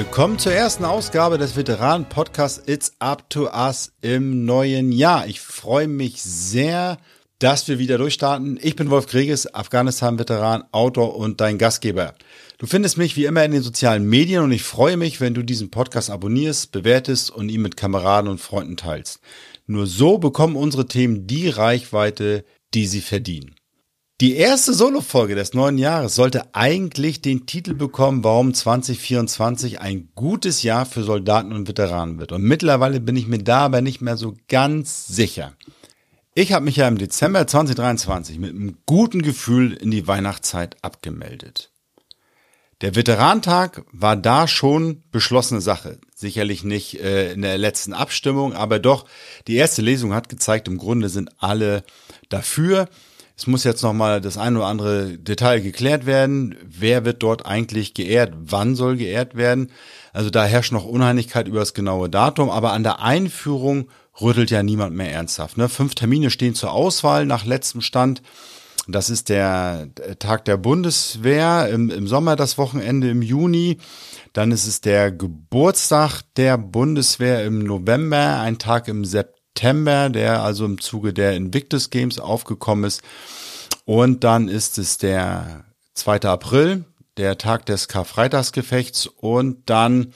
Willkommen zur ersten Ausgabe des Veteranen-Podcasts It's Up to Us im neuen Jahr. Ich freue mich sehr, dass wir wieder durchstarten. Ich bin Wolf Krieges, Afghanistan-Veteran, Autor und dein Gastgeber. Du findest mich wie immer in den sozialen Medien und ich freue mich, wenn du diesen Podcast abonnierst, bewertest und ihn mit Kameraden und Freunden teilst. Nur so bekommen unsere Themen die Reichweite, die sie verdienen. Die erste Solo-Folge des neuen Jahres sollte eigentlich den Titel bekommen, warum 2024 ein gutes Jahr für Soldaten und Veteranen wird. Und mittlerweile bin ich mir da aber nicht mehr so ganz sicher. Ich habe mich ja im Dezember 2023 mit einem guten Gefühl in die Weihnachtszeit abgemeldet. Der Veterantag war da schon beschlossene Sache. Sicherlich nicht äh, in der letzten Abstimmung, aber doch, die erste Lesung hat gezeigt, im Grunde sind alle dafür. Es muss jetzt nochmal das ein oder andere Detail geklärt werden. Wer wird dort eigentlich geehrt? Wann soll geehrt werden? Also da herrscht noch Uneinigkeit über das genaue Datum, aber an der Einführung rüttelt ja niemand mehr ernsthaft. Ne? Fünf Termine stehen zur Auswahl nach letztem Stand. Das ist der Tag der Bundeswehr im, im Sommer, das Wochenende im Juni. Dann ist es der Geburtstag der Bundeswehr im November, ein Tag im September. September, der also im Zuge der Invictus Games aufgekommen ist. Und dann ist es der 2. April, der Tag des Karfreitagsgefechts und dann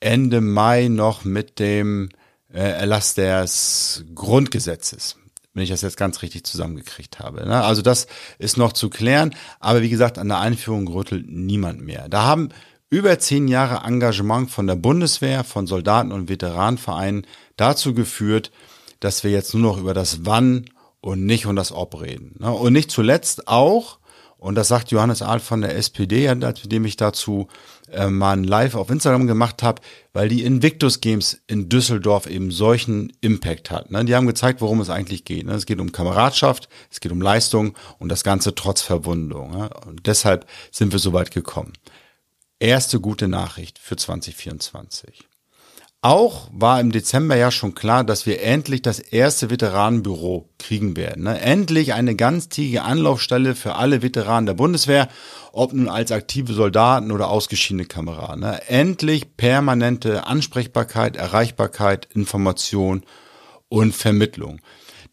Ende Mai noch mit dem äh, Erlass des Grundgesetzes wenn ich das jetzt ganz richtig zusammengekriegt habe. Ne? Also das ist noch zu klären, aber wie gesagt, an der Einführung rüttelt niemand mehr. Da haben über zehn Jahre Engagement von der Bundeswehr, von Soldaten und Veteranenvereinen dazu geführt, dass wir jetzt nur noch über das Wann und nicht um das Ob reden. Ne? Und nicht zuletzt auch, und das sagt Johannes Ahl von der SPD, mit dem ich dazu äh, mal ein Live auf Instagram gemacht habe, weil die Invictus Games in Düsseldorf eben solchen Impact hat. Ne? Die haben gezeigt, worum es eigentlich geht. Ne? Es geht um Kameradschaft, es geht um Leistung und das Ganze trotz Verwundung. Ne? Und deshalb sind wir so weit gekommen. Erste gute Nachricht für 2024. Auch war im Dezember ja schon klar, dass wir endlich das erste Veteranenbüro kriegen werden. Ne? Endlich eine ganztägige Anlaufstelle für alle Veteranen der Bundeswehr, ob nun als aktive Soldaten oder ausgeschiedene Kameraden. Ne? Endlich permanente Ansprechbarkeit, Erreichbarkeit, Information und Vermittlung.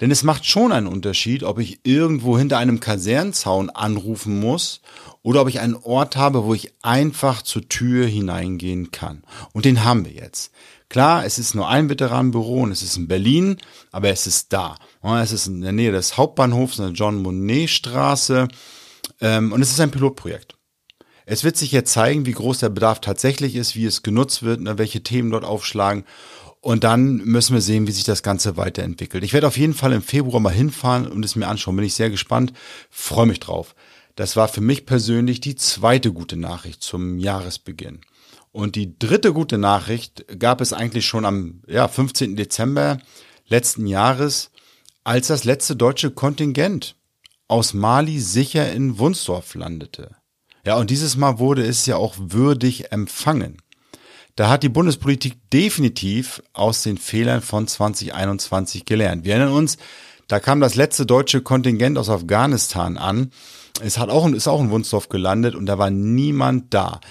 Denn es macht schon einen Unterschied, ob ich irgendwo hinter einem Kasernzaun anrufen muss oder ob ich einen Ort habe, wo ich einfach zur Tür hineingehen kann. Und den haben wir jetzt. Klar, es ist nur ein Veteranenbüro und es ist in Berlin, aber es ist da. Es ist in der Nähe des Hauptbahnhofs, in der John Monet Straße. Ähm, und es ist ein Pilotprojekt. Es wird sich jetzt zeigen, wie groß der Bedarf tatsächlich ist, wie es genutzt wird, ne, welche Themen dort aufschlagen. Und dann müssen wir sehen, wie sich das Ganze weiterentwickelt. Ich werde auf jeden Fall im Februar mal hinfahren und es mir anschauen. Bin ich sehr gespannt. Freue mich drauf. Das war für mich persönlich die zweite gute Nachricht zum Jahresbeginn. Und die dritte gute Nachricht gab es eigentlich schon am ja, 15. Dezember letzten Jahres, als das letzte deutsche Kontingent aus Mali sicher in Wunsdorf landete. Ja, und dieses Mal wurde es ja auch würdig empfangen. Da hat die Bundespolitik definitiv aus den Fehlern von 2021 gelernt. Wir erinnern uns, da kam das letzte deutsche Kontingent aus Afghanistan an. Es hat auch, ist auch in Wunsdorf gelandet und da war niemand da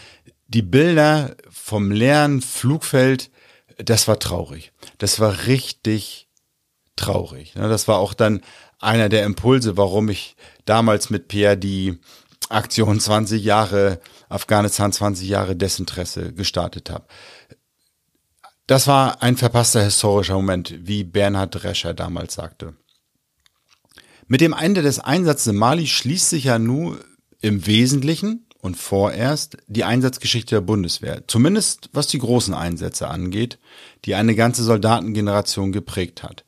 die Bilder vom leeren Flugfeld, das war traurig. Das war richtig traurig. Das war auch dann einer der Impulse, warum ich damals mit Pierre die Aktion 20 Jahre Afghanistan 20 Jahre Desinteresse gestartet habe. Das war ein verpasster historischer Moment, wie Bernhard Drescher damals sagte. Mit dem Ende des Einsatzes in Mali schließt sich ja nun im Wesentlichen und vorerst die Einsatzgeschichte der Bundeswehr, zumindest was die großen Einsätze angeht, die eine ganze Soldatengeneration geprägt hat.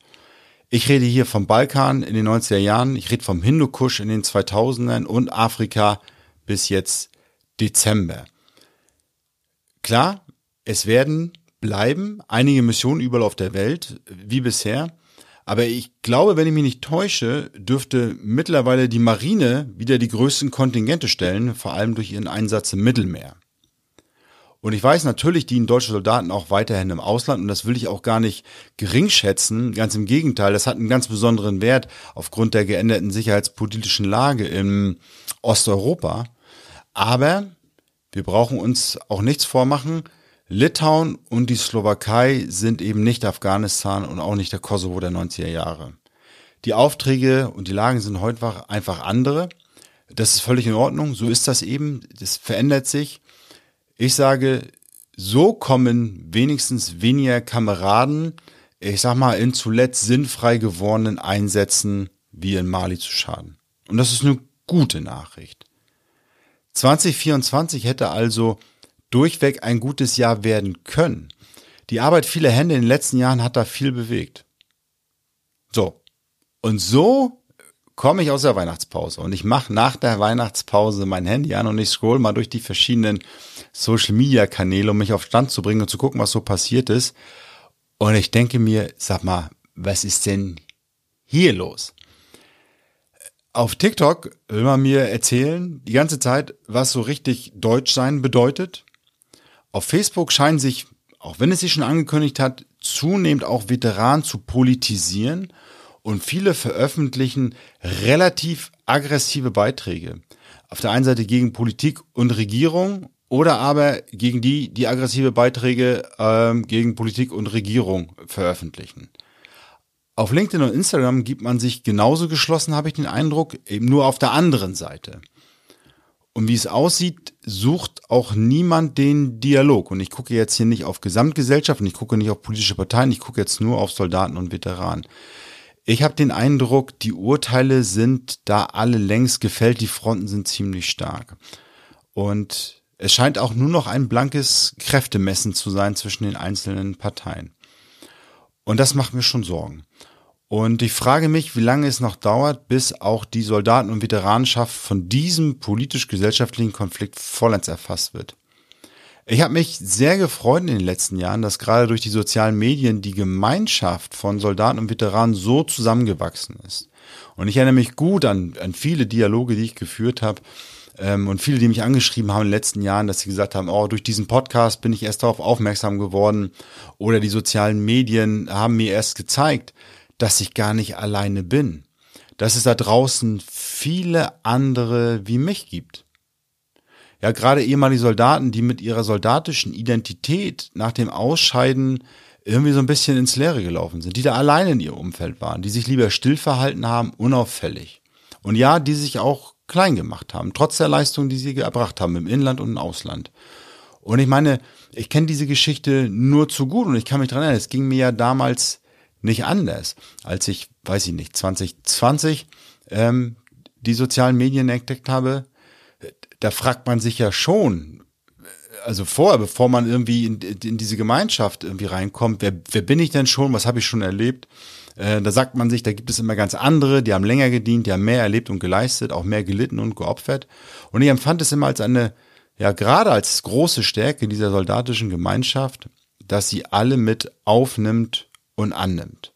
Ich rede hier vom Balkan in den 90er Jahren, ich rede vom Hindukusch in den 2000ern und Afrika bis jetzt Dezember. Klar, es werden bleiben einige Missionen überall auf der Welt, wie bisher, aber ich glaube, wenn ich mich nicht täusche, dürfte mittlerweile die Marine wieder die größten Kontingente stellen, vor allem durch ihren Einsatz im Mittelmeer. Und ich weiß, natürlich dienen deutsche Soldaten auch weiterhin im Ausland und das will ich auch gar nicht gering schätzen. Ganz im Gegenteil, das hat einen ganz besonderen Wert aufgrund der geänderten sicherheitspolitischen Lage in Osteuropa. Aber wir brauchen uns auch nichts vormachen. Litauen und die Slowakei sind eben nicht Afghanistan und auch nicht der Kosovo der 90er Jahre. Die Aufträge und die Lagen sind heute einfach andere. Das ist völlig in Ordnung. So ist das eben. Das verändert sich. Ich sage, so kommen wenigstens weniger Kameraden, ich sag mal, in zuletzt sinnfrei gewordenen Einsätzen wie in Mali zu schaden. Und das ist eine gute Nachricht. 2024 hätte also durchweg ein gutes Jahr werden können. Die Arbeit vieler Hände in den letzten Jahren hat da viel bewegt. So. Und so komme ich aus der Weihnachtspause und ich mache nach der Weihnachtspause mein Handy an und ich scroll mal durch die verschiedenen Social Media Kanäle, um mich auf Stand zu bringen und zu gucken, was so passiert ist. Und ich denke mir, sag mal, was ist denn hier los? Auf TikTok will man mir erzählen, die ganze Zeit, was so richtig Deutsch sein bedeutet. Auf Facebook scheinen sich, auch wenn es sich schon angekündigt hat, zunehmend auch Veteranen zu politisieren und viele veröffentlichen relativ aggressive Beiträge. Auf der einen Seite gegen Politik und Regierung oder aber gegen die, die aggressive Beiträge ähm, gegen Politik und Regierung veröffentlichen. Auf LinkedIn und Instagram gibt man sich genauso geschlossen, habe ich den Eindruck, eben nur auf der anderen Seite. Und wie es aussieht, sucht auch niemand den Dialog. Und ich gucke jetzt hier nicht auf Gesamtgesellschaft und ich gucke nicht auf politische Parteien, ich gucke jetzt nur auf Soldaten und Veteranen. Ich habe den Eindruck, die Urteile sind da alle längst gefällt, die Fronten sind ziemlich stark. Und es scheint auch nur noch ein blankes Kräftemessen zu sein zwischen den einzelnen Parteien. Und das macht mir schon Sorgen. Und ich frage mich, wie lange es noch dauert, bis auch die Soldaten- und Veteranenschaft von diesem politisch-gesellschaftlichen Konflikt vollends erfasst wird. Ich habe mich sehr gefreut in den letzten Jahren, dass gerade durch die sozialen Medien die Gemeinschaft von Soldaten und Veteranen so zusammengewachsen ist. Und ich erinnere mich gut an, an viele Dialoge, die ich geführt habe ähm, und viele, die mich angeschrieben haben in den letzten Jahren, dass sie gesagt haben, oh, durch diesen Podcast bin ich erst darauf aufmerksam geworden oder die sozialen Medien haben mir erst gezeigt, dass ich gar nicht alleine bin, dass es da draußen viele andere wie mich gibt. Ja, gerade ehemalige Soldaten, die mit ihrer soldatischen Identität nach dem Ausscheiden irgendwie so ein bisschen ins Leere gelaufen sind, die da alleine in ihrem Umfeld waren, die sich lieber still verhalten haben, unauffällig. Und ja, die sich auch klein gemacht haben, trotz der Leistung, die sie erbracht haben im Inland und im Ausland. Und ich meine, ich kenne diese Geschichte nur zu gut und ich kann mich dran erinnern, es ging mir ja damals nicht anders, als ich, weiß ich nicht, 2020 ähm, die sozialen Medien entdeckt habe. Da fragt man sich ja schon, also vorher, bevor man irgendwie in, in diese Gemeinschaft irgendwie reinkommt, wer, wer bin ich denn schon, was habe ich schon erlebt? Äh, da sagt man sich, da gibt es immer ganz andere, die haben länger gedient, die haben mehr erlebt und geleistet, auch mehr gelitten und geopfert. Und ich empfand es immer als eine, ja gerade als große Stärke dieser soldatischen Gemeinschaft, dass sie alle mit aufnimmt und annimmt.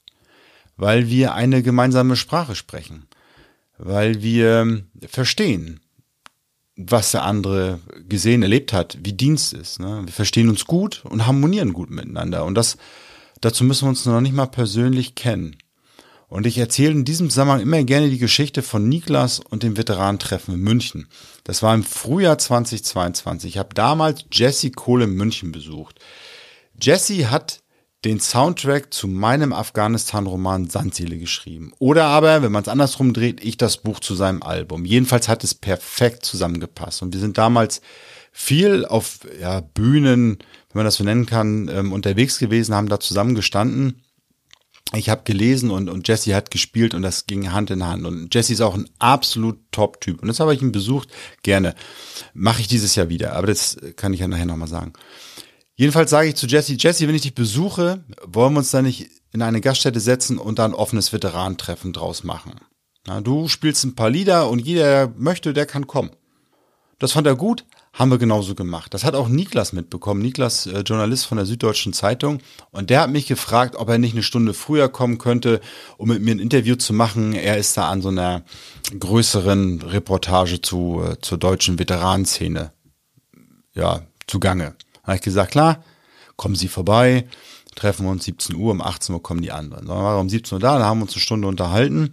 Weil wir eine gemeinsame Sprache sprechen. Weil wir verstehen, was der andere gesehen, erlebt hat, wie Dienst ist. Ne? Wir verstehen uns gut und harmonieren gut miteinander. Und das, dazu müssen wir uns noch nicht mal persönlich kennen. Und ich erzähle in diesem Zusammenhang immer gerne die Geschichte von Niklas und dem Veteranentreffen in München. Das war im Frühjahr 2022. Ich habe damals Jesse Kohle in München besucht. Jesse hat den Soundtrack zu meinem Afghanistan-Roman Sandseele geschrieben. Oder aber, wenn man es andersrum dreht, ich das Buch zu seinem Album. Jedenfalls hat es perfekt zusammengepasst. Und wir sind damals viel auf ja, Bühnen, wenn man das so nennen kann, ähm, unterwegs gewesen, haben da zusammen gestanden. Ich habe gelesen und, und Jesse hat gespielt und das ging Hand in Hand. Und Jesse ist auch ein absolut Top-Typ. Und das habe ich ihn besucht. Gerne. Mache ich dieses Jahr wieder. Aber das kann ich ja nachher nochmal sagen. Jedenfalls sage ich zu Jesse, Jesse, wenn ich dich besuche, wollen wir uns da nicht in eine Gaststätte setzen und da ein offenes Veteranentreffen draus machen. Na, du spielst ein paar Lieder und jeder, der möchte, der kann kommen. Das fand er gut, haben wir genauso gemacht. Das hat auch Niklas mitbekommen, Niklas, äh, Journalist von der Süddeutschen Zeitung. Und der hat mich gefragt, ob er nicht eine Stunde früher kommen könnte, um mit mir ein Interview zu machen. Er ist da an so einer größeren Reportage zu, äh, zur deutschen Veteranenszene, ja, zugange habe ich gesagt, klar, kommen Sie vorbei, treffen wir uns 17 Uhr, um 18 Uhr kommen die anderen. Dann waren wir um 17 Uhr da, da haben wir uns eine Stunde unterhalten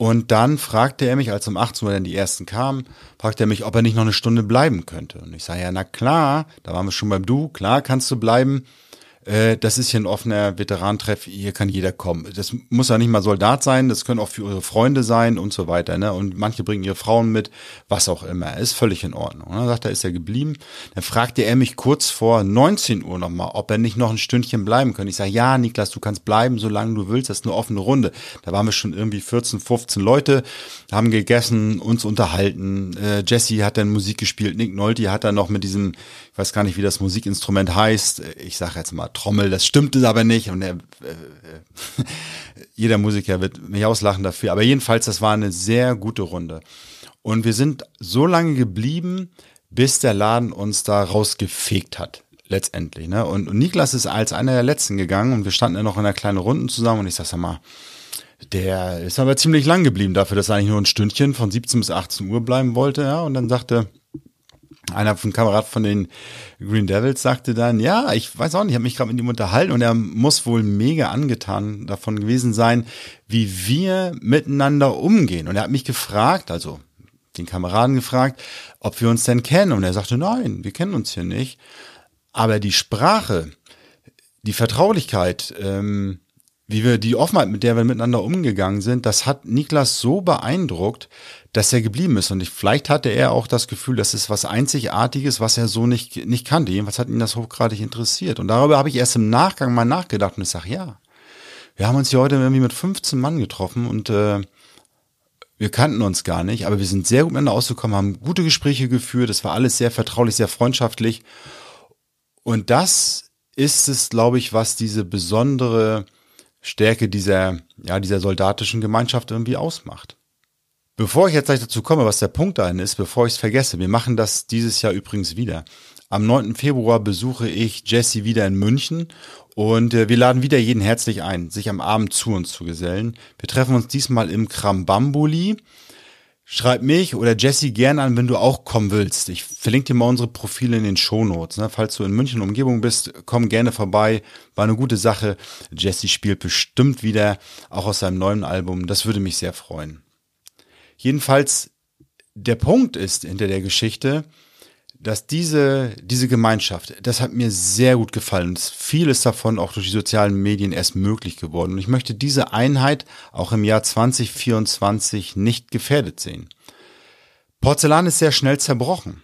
Und dann fragte er mich, als um 18 Uhr dann die ersten kamen, fragte er mich, ob er nicht noch eine Stunde bleiben könnte. Und ich sage, ja, na klar, da waren wir schon beim Du, klar kannst du bleiben. Äh, das ist hier ein offener Veterantreff, hier kann jeder kommen. Das muss ja nicht mal Soldat sein, das können auch für ihre Freunde sein und so weiter. Ne? Und manche bringen ihre Frauen mit, was auch immer. Ist völlig in Ordnung. Und dann sagt er, ist er geblieben. Dann fragte er mich kurz vor 19 Uhr nochmal, ob er nicht noch ein Stündchen bleiben könnte. Ich sage, ja, Niklas, du kannst bleiben, solange du willst. Das ist eine offene Runde. Da waren wir schon irgendwie 14, 15 Leute, haben gegessen, uns unterhalten. Äh, Jesse hat dann Musik gespielt, Nick Nolte hat dann noch mit diesem, ich weiß gar nicht, wie das Musikinstrument heißt. Ich sage jetzt mal Trommel, das stimmte aber nicht. Und er, äh, äh, jeder Musiker wird mich auslachen dafür. Aber jedenfalls, das war eine sehr gute Runde. Und wir sind so lange geblieben, bis der Laden uns da rausgefegt hat. Letztendlich. Ne? Und, und Niklas ist als einer der letzten gegangen und wir standen ja noch in einer kleinen Runde zusammen und ich sag mal, der ist aber ziemlich lang geblieben dafür, dass er eigentlich nur ein Stündchen von 17 bis 18 Uhr bleiben wollte, ja. Und dann sagte einer von Kamerad von den Green Devils sagte dann, ja, ich weiß auch nicht, ich habe mich gerade mit ihm unterhalten und er muss wohl mega angetan davon gewesen sein, wie wir miteinander umgehen. Und er hat mich gefragt, also den Kameraden gefragt, ob wir uns denn kennen. Und er sagte, nein, wir kennen uns hier nicht. Aber die Sprache, die Vertraulichkeit, ähm, wie wir die Offenheit, mit der wir miteinander umgegangen sind, das hat Niklas so beeindruckt, dass er geblieben ist. Und ich, vielleicht hatte er auch das Gefühl, das ist was Einzigartiges, was er so nicht, nicht kannte. Jedenfalls hat ihn das hochgradig interessiert. Und darüber habe ich erst im Nachgang mal nachgedacht und ich sage, ja, wir haben uns hier heute irgendwie mit 15 Mann getroffen und äh, wir kannten uns gar nicht, aber wir sind sehr gut miteinander ausgekommen, haben gute Gespräche geführt, es war alles sehr vertraulich, sehr freundschaftlich. Und das ist es, glaube ich, was diese besondere Stärke dieser, ja, dieser soldatischen Gemeinschaft irgendwie ausmacht. Bevor ich jetzt gleich dazu komme, was der Punkt dahin ist, bevor ich es vergesse, wir machen das dieses Jahr übrigens wieder. Am 9. Februar besuche ich Jesse wieder in München und äh, wir laden wieder jeden herzlich ein, sich am Abend zu uns zu gesellen. Wir treffen uns diesmal im Krambambuli. Schreib mich oder Jesse gern an, wenn du auch kommen willst. Ich verlinke dir mal unsere Profile in den Shownotes. Ne? Falls du in München Umgebung bist, komm gerne vorbei. War eine gute Sache. Jesse spielt bestimmt wieder, auch aus seinem neuen Album. Das würde mich sehr freuen. Jedenfalls, der Punkt ist hinter der Geschichte, dass diese, diese Gemeinschaft, das hat mir sehr gut gefallen. Vieles davon auch durch die sozialen Medien erst möglich geworden. Und ich möchte diese Einheit auch im Jahr 2024 nicht gefährdet sehen. Porzellan ist sehr schnell zerbrochen,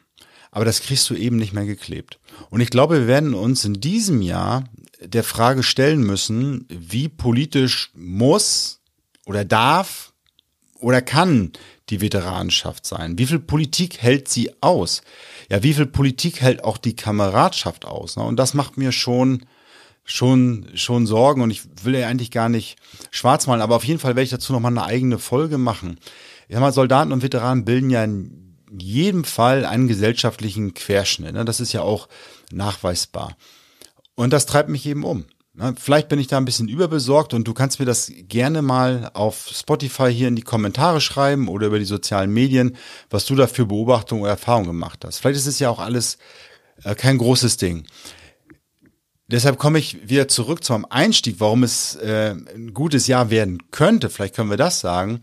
aber das kriegst du eben nicht mehr geklebt. Und ich glaube, wir werden uns in diesem Jahr der Frage stellen müssen, wie politisch muss oder darf oder kann die Veteranenschaft sein? Wie viel Politik hält sie aus? Ja, wie viel Politik hält auch die Kameradschaft aus? Ne? Und das macht mir schon schon schon Sorgen und ich will ja eigentlich gar nicht schwarz malen, aber auf jeden Fall werde ich dazu noch mal eine eigene Folge machen. Ich sag mal, Soldaten und Veteranen bilden ja in jedem Fall einen gesellschaftlichen Querschnitt. Ne? Das ist ja auch nachweisbar. Und das treibt mich eben um. Vielleicht bin ich da ein bisschen überbesorgt und du kannst mir das gerne mal auf Spotify hier in die Kommentare schreiben oder über die sozialen Medien, was du da für Beobachtungen oder Erfahrungen gemacht hast. Vielleicht ist es ja auch alles äh, kein großes Ding. Deshalb komme ich wieder zurück zum Einstieg, warum es äh, ein gutes Jahr werden könnte. Vielleicht können wir das sagen.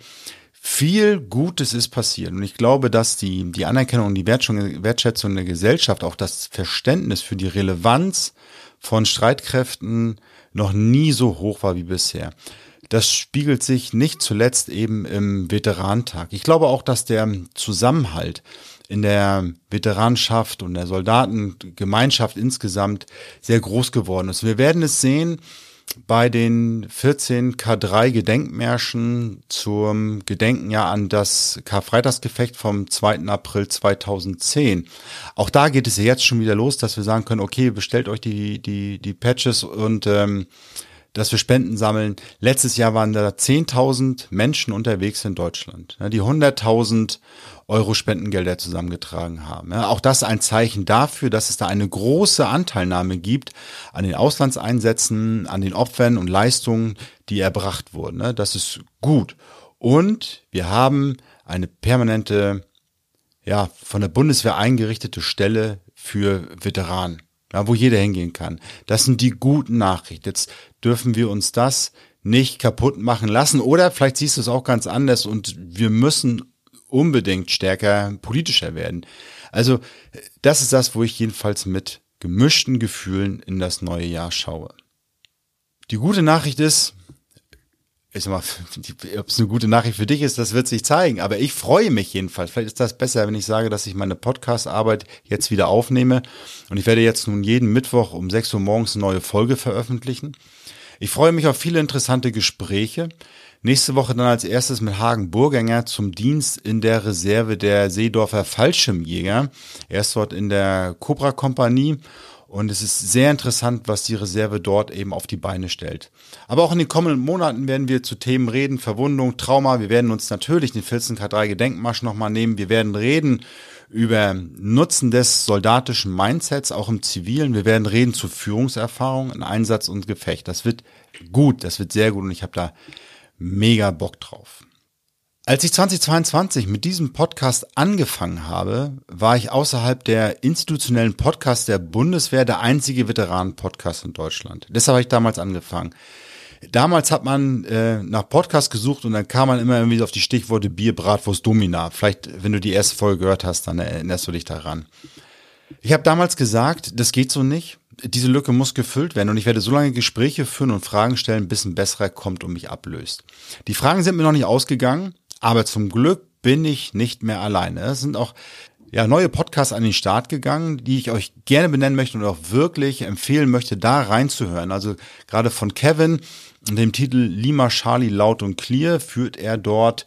Viel Gutes ist passiert und ich glaube, dass die, die Anerkennung und die Wertschätzung der Gesellschaft, auch das Verständnis für die Relevanz von Streitkräften noch nie so hoch war wie bisher. Das spiegelt sich nicht zuletzt eben im Veteranentag. Ich glaube auch, dass der Zusammenhalt in der Veteranschaft und der Soldatengemeinschaft insgesamt sehr groß geworden ist. Wir werden es sehen, bei den 14 K3 Gedenkmärschen zum Gedenken ja an das Karfreitagsgefecht vom 2. April 2010. Auch da geht es jetzt schon wieder los, dass wir sagen können, okay, bestellt euch die, die, die Patches und ähm, dass wir Spenden sammeln. Letztes Jahr waren da 10.000 Menschen unterwegs in Deutschland, die 100.000 Euro Spendengelder zusammengetragen haben. auch das ein Zeichen dafür, dass es da eine große Anteilnahme gibt an den Auslandseinsätzen, an den Opfern und Leistungen, die erbracht wurden. Das ist gut. Und wir haben eine permanente, ja, von der Bundeswehr eingerichtete Stelle für Veteranen ja, wo jeder hingehen kann. Das sind die guten Nachrichten. Jetzt dürfen wir uns das nicht kaputt machen lassen. Oder vielleicht siehst du es auch ganz anders und wir müssen unbedingt stärker politischer werden. Also das ist das, wo ich jedenfalls mit gemischten Gefühlen in das neue Jahr schaue. Die gute Nachricht ist, ich sag mal, ob es eine gute Nachricht für dich ist, das wird sich zeigen. Aber ich freue mich jedenfalls. Vielleicht ist das besser, wenn ich sage, dass ich meine Podcast-Arbeit jetzt wieder aufnehme. Und ich werde jetzt nun jeden Mittwoch um 6 Uhr morgens eine neue Folge veröffentlichen. Ich freue mich auf viele interessante Gespräche. Nächste Woche dann als erstes mit Hagen Burgänger zum Dienst in der Reserve der Seedorfer Fallschirmjäger. Er ist dort in der Cobra Kompanie und es ist sehr interessant, was die Reserve dort eben auf die Beine stellt. Aber auch in den kommenden Monaten werden wir zu Themen reden, Verwundung, Trauma. Wir werden uns natürlich den 14K3 Gedenkmarsch nochmal nehmen. Wir werden reden über Nutzen des soldatischen Mindsets, auch im Zivilen. Wir werden reden zu Führungserfahrung in Einsatz und Gefecht. Das wird gut, das wird sehr gut und ich habe da mega Bock drauf. Als ich 2022 mit diesem Podcast angefangen habe, war ich außerhalb der institutionellen Podcasts der Bundeswehr der einzige Veteranen-Podcast in Deutschland. Deshalb habe ich damals angefangen. Damals hat man äh, nach Podcast gesucht und dann kam man immer irgendwie auf die Stichworte Bier, Bratwurst, Domina. Vielleicht, wenn du die erste Folge gehört hast, dann erinnerst du dich daran. Ich habe damals gesagt, das geht so nicht. Diese Lücke muss gefüllt werden und ich werde so lange Gespräche führen und Fragen stellen, bis ein besserer kommt und mich ablöst. Die Fragen sind mir noch nicht ausgegangen. Aber zum Glück bin ich nicht mehr alleine. Es sind auch ja, neue Podcasts an den Start gegangen, die ich euch gerne benennen möchte und auch wirklich empfehlen möchte, da reinzuhören. Also gerade von Kevin, dem Titel Lima Charlie laut und clear, führt er dort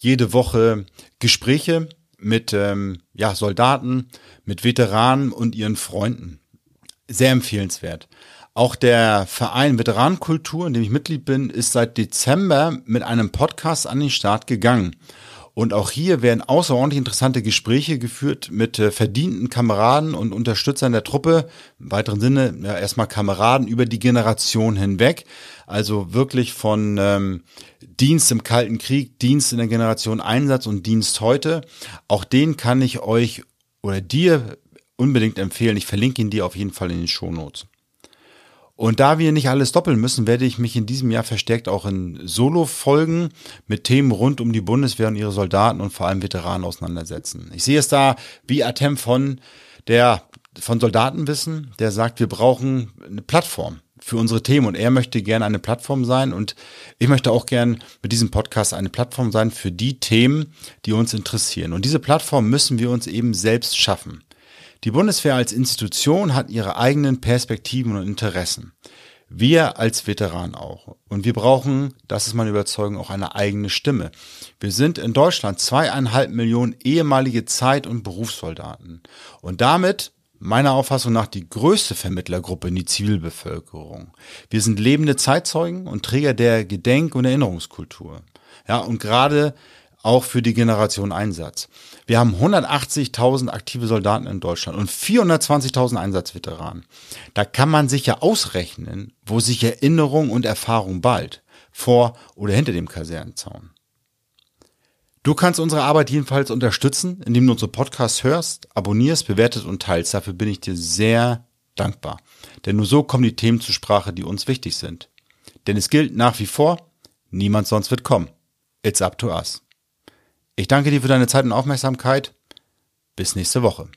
jede Woche Gespräche mit ähm, ja, Soldaten, mit Veteranen und ihren Freunden. Sehr empfehlenswert. Auch der Verein Veteranenkultur, in dem ich Mitglied bin, ist seit Dezember mit einem Podcast an den Start gegangen. Und auch hier werden außerordentlich interessante Gespräche geführt mit äh, verdienten Kameraden und Unterstützern der Truppe. Im weiteren Sinne ja, erstmal Kameraden über die Generation hinweg. Also wirklich von ähm, Dienst im Kalten Krieg, Dienst in der Generation Einsatz und Dienst heute. Auch den kann ich euch oder dir unbedingt empfehlen. Ich verlinke ihn dir auf jeden Fall in den Shownotes. Und da wir nicht alles doppeln müssen, werde ich mich in diesem Jahr verstärkt auch in Solo-Folgen mit Themen rund um die Bundeswehr und ihre Soldaten und vor allem Veteranen auseinandersetzen. Ich sehe es da wie Atem von der von Soldatenwissen, der sagt, wir brauchen eine Plattform für unsere Themen und er möchte gerne eine Plattform sein und ich möchte auch gerne mit diesem Podcast eine Plattform sein für die Themen, die uns interessieren. Und diese Plattform müssen wir uns eben selbst schaffen. Die Bundeswehr als Institution hat ihre eigenen Perspektiven und Interessen. Wir als Veteran auch. Und wir brauchen, das ist meine Überzeugung, auch eine eigene Stimme. Wir sind in Deutschland zweieinhalb Millionen ehemalige Zeit- und Berufssoldaten. Und damit meiner Auffassung nach die größte Vermittlergruppe in die Zivilbevölkerung. Wir sind lebende Zeitzeugen und Träger der Gedenk- und Erinnerungskultur. Ja, und gerade auch für die Generation Einsatz. Wir haben 180.000 aktive Soldaten in Deutschland und 420.000 Einsatzveteranen. Da kann man sich ja ausrechnen, wo sich Erinnerung und Erfahrung bald, vor oder hinter dem Kasernenzaun. Du kannst unsere Arbeit jedenfalls unterstützen, indem du unsere Podcasts hörst, abonnierst, bewertest und teilst. Dafür bin ich dir sehr dankbar. Denn nur so kommen die Themen zur Sprache, die uns wichtig sind. Denn es gilt nach wie vor, niemand sonst wird kommen. It's up to us. Ich danke dir für deine Zeit und Aufmerksamkeit. Bis nächste Woche.